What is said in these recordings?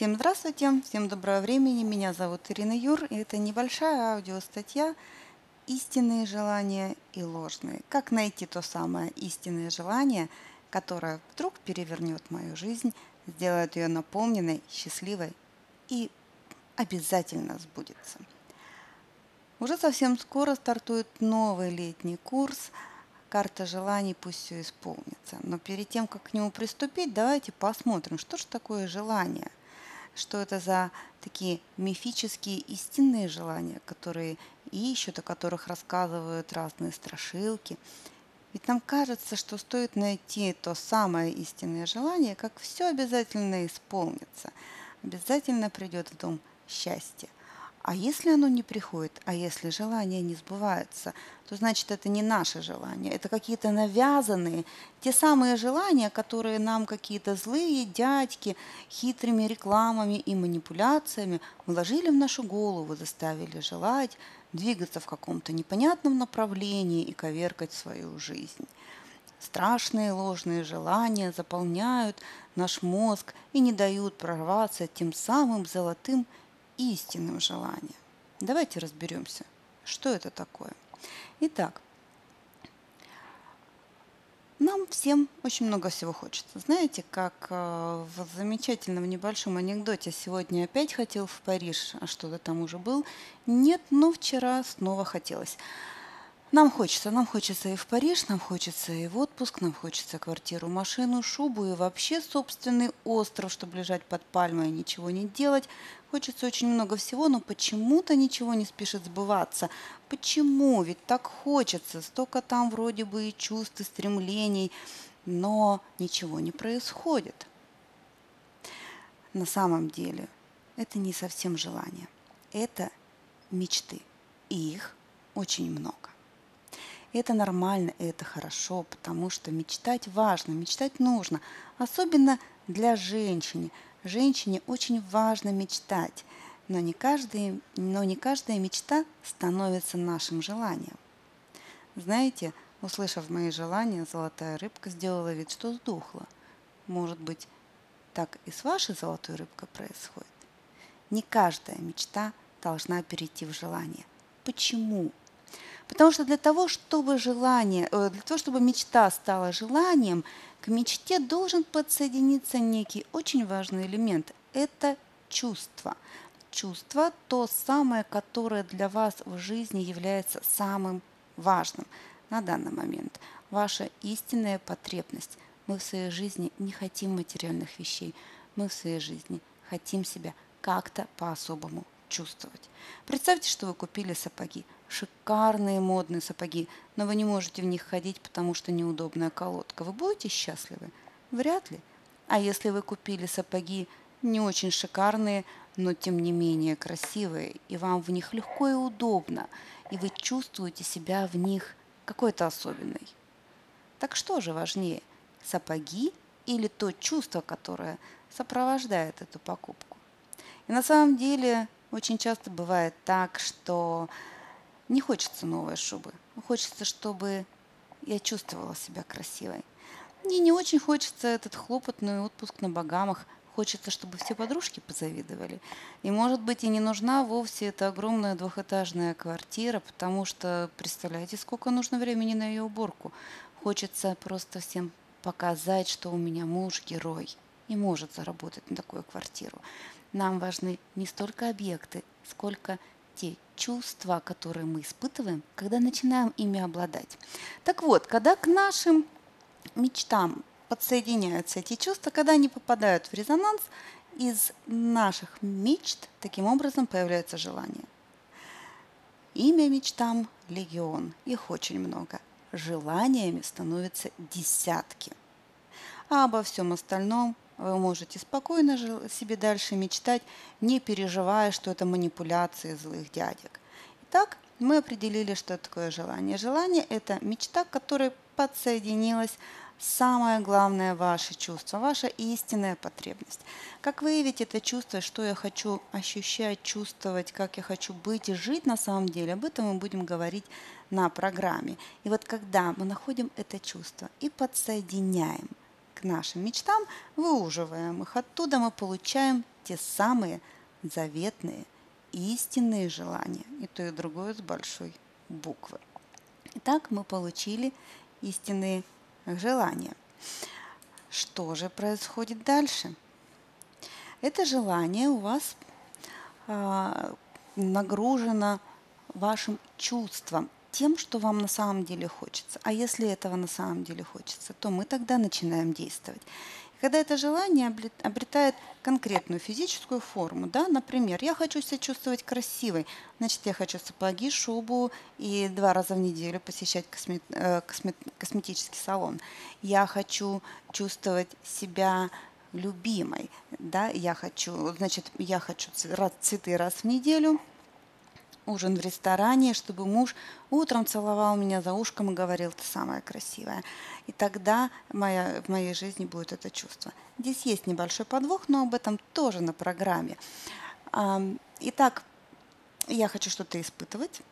Всем здравствуйте, всем доброго времени. Меня зовут Ирина Юр, и это небольшая аудиостатья «Истинные желания и ложные». Как найти то самое истинное желание, которое вдруг перевернет мою жизнь, сделает ее наполненной, счастливой и обязательно сбудется. Уже совсем скоро стартует новый летний курс «Карта желаний, пусть все исполнится». Но перед тем, как к нему приступить, давайте посмотрим, что же такое желание – что это за такие мифические истинные желания, которые ищут, о которых рассказывают разные страшилки. Ведь нам кажется, что стоит найти то самое истинное желание, как все обязательно исполнится. Обязательно придет в дом счастье. А если оно не приходит, а если желание не сбывается, то значит это не наши желания, это какие-то навязанные, те самые желания, которые нам какие-то злые дядьки хитрыми рекламами и манипуляциями вложили в нашу голову, заставили желать, двигаться в каком-то непонятном направлении и коверкать свою жизнь. Страшные ложные желания заполняют наш мозг и не дают прорваться тем самым золотым истинным желанием. Давайте разберемся, что это такое. Итак, нам всем очень много всего хочется. Знаете, как э, в замечательном небольшом анекдоте «Сегодня опять хотел в Париж, а что-то там уже был». Нет, но вчера снова хотелось. Нам хочется, нам хочется и в Париж, нам хочется и в отпуск, нам хочется квартиру, машину, шубу и вообще собственный остров, чтобы лежать под пальмой и ничего не делать. Хочется очень много всего, но почему-то ничего не спешит сбываться. Почему? Ведь так хочется, столько там вроде бы и чувств, и стремлений, но ничего не происходит. На самом деле это не совсем желание, это мечты, и их очень много. Это нормально, это хорошо, потому что мечтать важно, мечтать нужно, особенно для женщины. Женщине очень важно мечтать, но не, каждый, но не каждая мечта становится нашим желанием. Знаете, услышав мои желания, золотая рыбка сделала вид, что сдохла. Может быть, так и с вашей золотой рыбкой происходит? Не каждая мечта должна перейти в желание. Почему? Потому что для того, чтобы желание, э, для того, чтобы мечта стала желанием, к мечте должен подсоединиться некий очень важный элемент. Это чувство. Чувство – то самое, которое для вас в жизни является самым важным на данный момент. Ваша истинная потребность. Мы в своей жизни не хотим материальных вещей. Мы в своей жизни хотим себя как-то по-особому чувствовать. Представьте, что вы купили сапоги – шикарные модные сапоги, но вы не можете в них ходить, потому что неудобная колодка. Вы будете счастливы? Вряд ли. А если вы купили сапоги не очень шикарные, но тем не менее красивые, и вам в них легко и удобно, и вы чувствуете себя в них какой-то особенной. Так что же важнее, сапоги или то чувство, которое сопровождает эту покупку? И на самом деле очень часто бывает так, что не хочется новой шубы. Хочется, чтобы я чувствовала себя красивой. Мне не очень хочется этот хлопотный отпуск на Багамах. Хочется, чтобы все подружки позавидовали. И, может быть, и не нужна вовсе эта огромная двухэтажная квартира, потому что, представляете, сколько нужно времени на ее уборку. Хочется просто всем показать, что у меня муж герой и может заработать на такую квартиру. Нам важны не столько объекты, сколько те чувства, которые мы испытываем, когда начинаем ими обладать. Так вот, когда к нашим мечтам подсоединяются эти чувства, когда они попадают в резонанс, из наших мечт таким образом появляется желание. Имя мечтам – легион, их очень много. Желаниями становятся десятки. А обо всем остальном вы можете спокойно себе дальше мечтать, не переживая, что это манипуляции злых дядек. Итак, мы определили, что такое желание. Желание – это мечта, к которой подсоединилась самое главное ваше чувство, ваша истинная потребность. Как выявить это чувство, что я хочу ощущать, чувствовать, как я хочу быть и жить на самом деле, об этом мы будем говорить на программе. И вот когда мы находим это чувство и подсоединяем к нашим мечтам, выуживаем их. Оттуда мы получаем те самые заветные, истинные желания. И то, и другое с большой буквы. Итак, мы получили истинные желания. Что же происходит дальше? Это желание у вас а, нагружено вашим чувством, тем, что вам на самом деле хочется. А если этого на самом деле хочется, то мы тогда начинаем действовать. когда это желание обретает конкретную физическую форму, да, например, я хочу себя чувствовать красивой, значит, я хочу сапоги, шубу и два раза в неделю посещать косме, э, косме, косметический салон. Я хочу чувствовать себя любимой, да, я хочу, значит, я хочу цветы раз в неделю, ужин в ресторане, чтобы муж утром целовал меня за ушком и говорил, ты самая красивая. И тогда моя, в моей жизни будет это чувство. Здесь есть небольшой подвох, но об этом тоже на программе. Итак, я хочу что-то испытывать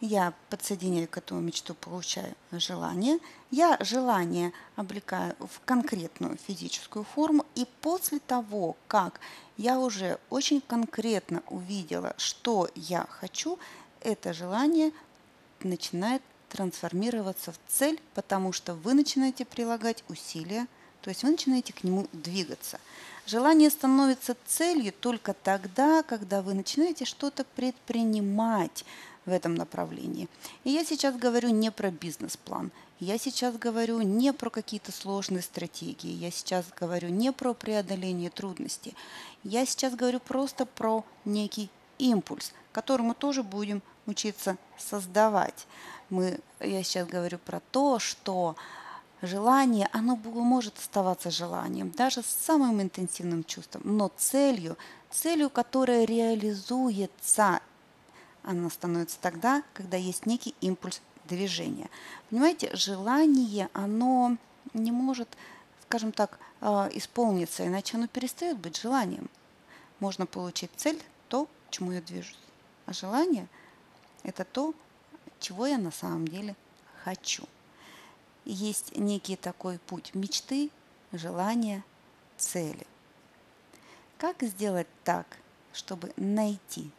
я подсоединяю к этому мечту, получаю желание. Я желание облекаю в конкретную физическую форму. И после того, как я уже очень конкретно увидела, что я хочу, это желание начинает трансформироваться в цель, потому что вы начинаете прилагать усилия, то есть вы начинаете к нему двигаться. Желание становится целью только тогда, когда вы начинаете что-то предпринимать, в этом направлении. И я сейчас говорю не про бизнес-план, я сейчас говорю не про какие-то сложные стратегии, я сейчас говорю не про преодоление трудностей, я сейчас говорю просто про некий импульс, который мы тоже будем учиться создавать. Мы, я сейчас говорю про то, что желание, оно может оставаться желанием, даже с самым интенсивным чувством, но целью, целью, которая реализуется она становится тогда, когда есть некий импульс движения. Понимаете, желание, оно не может, скажем так, а, исполниться, иначе оно перестает быть желанием. Можно получить цель, то, к чему я движусь. А желание – это то, чего я на самом деле хочу. Есть некий такой путь мечты, желания, цели. Как сделать так, чтобы найти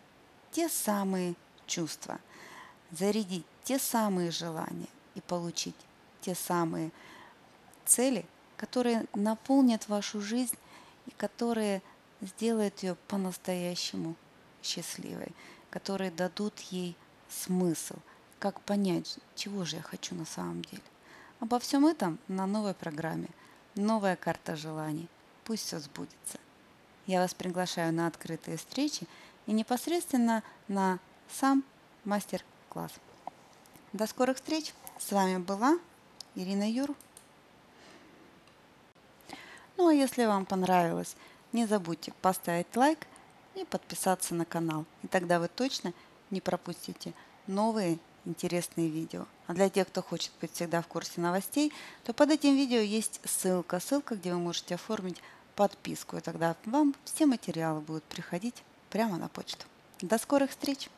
те самые чувства, зарядить те самые желания и получить те самые цели, которые наполнят вашу жизнь и которые сделают ее по-настоящему счастливой, которые дадут ей смысл, как понять, чего же я хочу на самом деле. Обо всем этом на новой программе «Новая карта желаний». Пусть все сбудется. Я вас приглашаю на открытые встречи и непосредственно на сам мастер-класс. До скорых встреч! С вами была Ирина Юр. Ну а если вам понравилось, не забудьте поставить лайк и подписаться на канал. И тогда вы точно не пропустите новые интересные видео. А для тех, кто хочет быть всегда в курсе новостей, то под этим видео есть ссылка. Ссылка, где вы можете оформить подписку. И тогда вам все материалы будут приходить прямо на почту. До скорых встреч!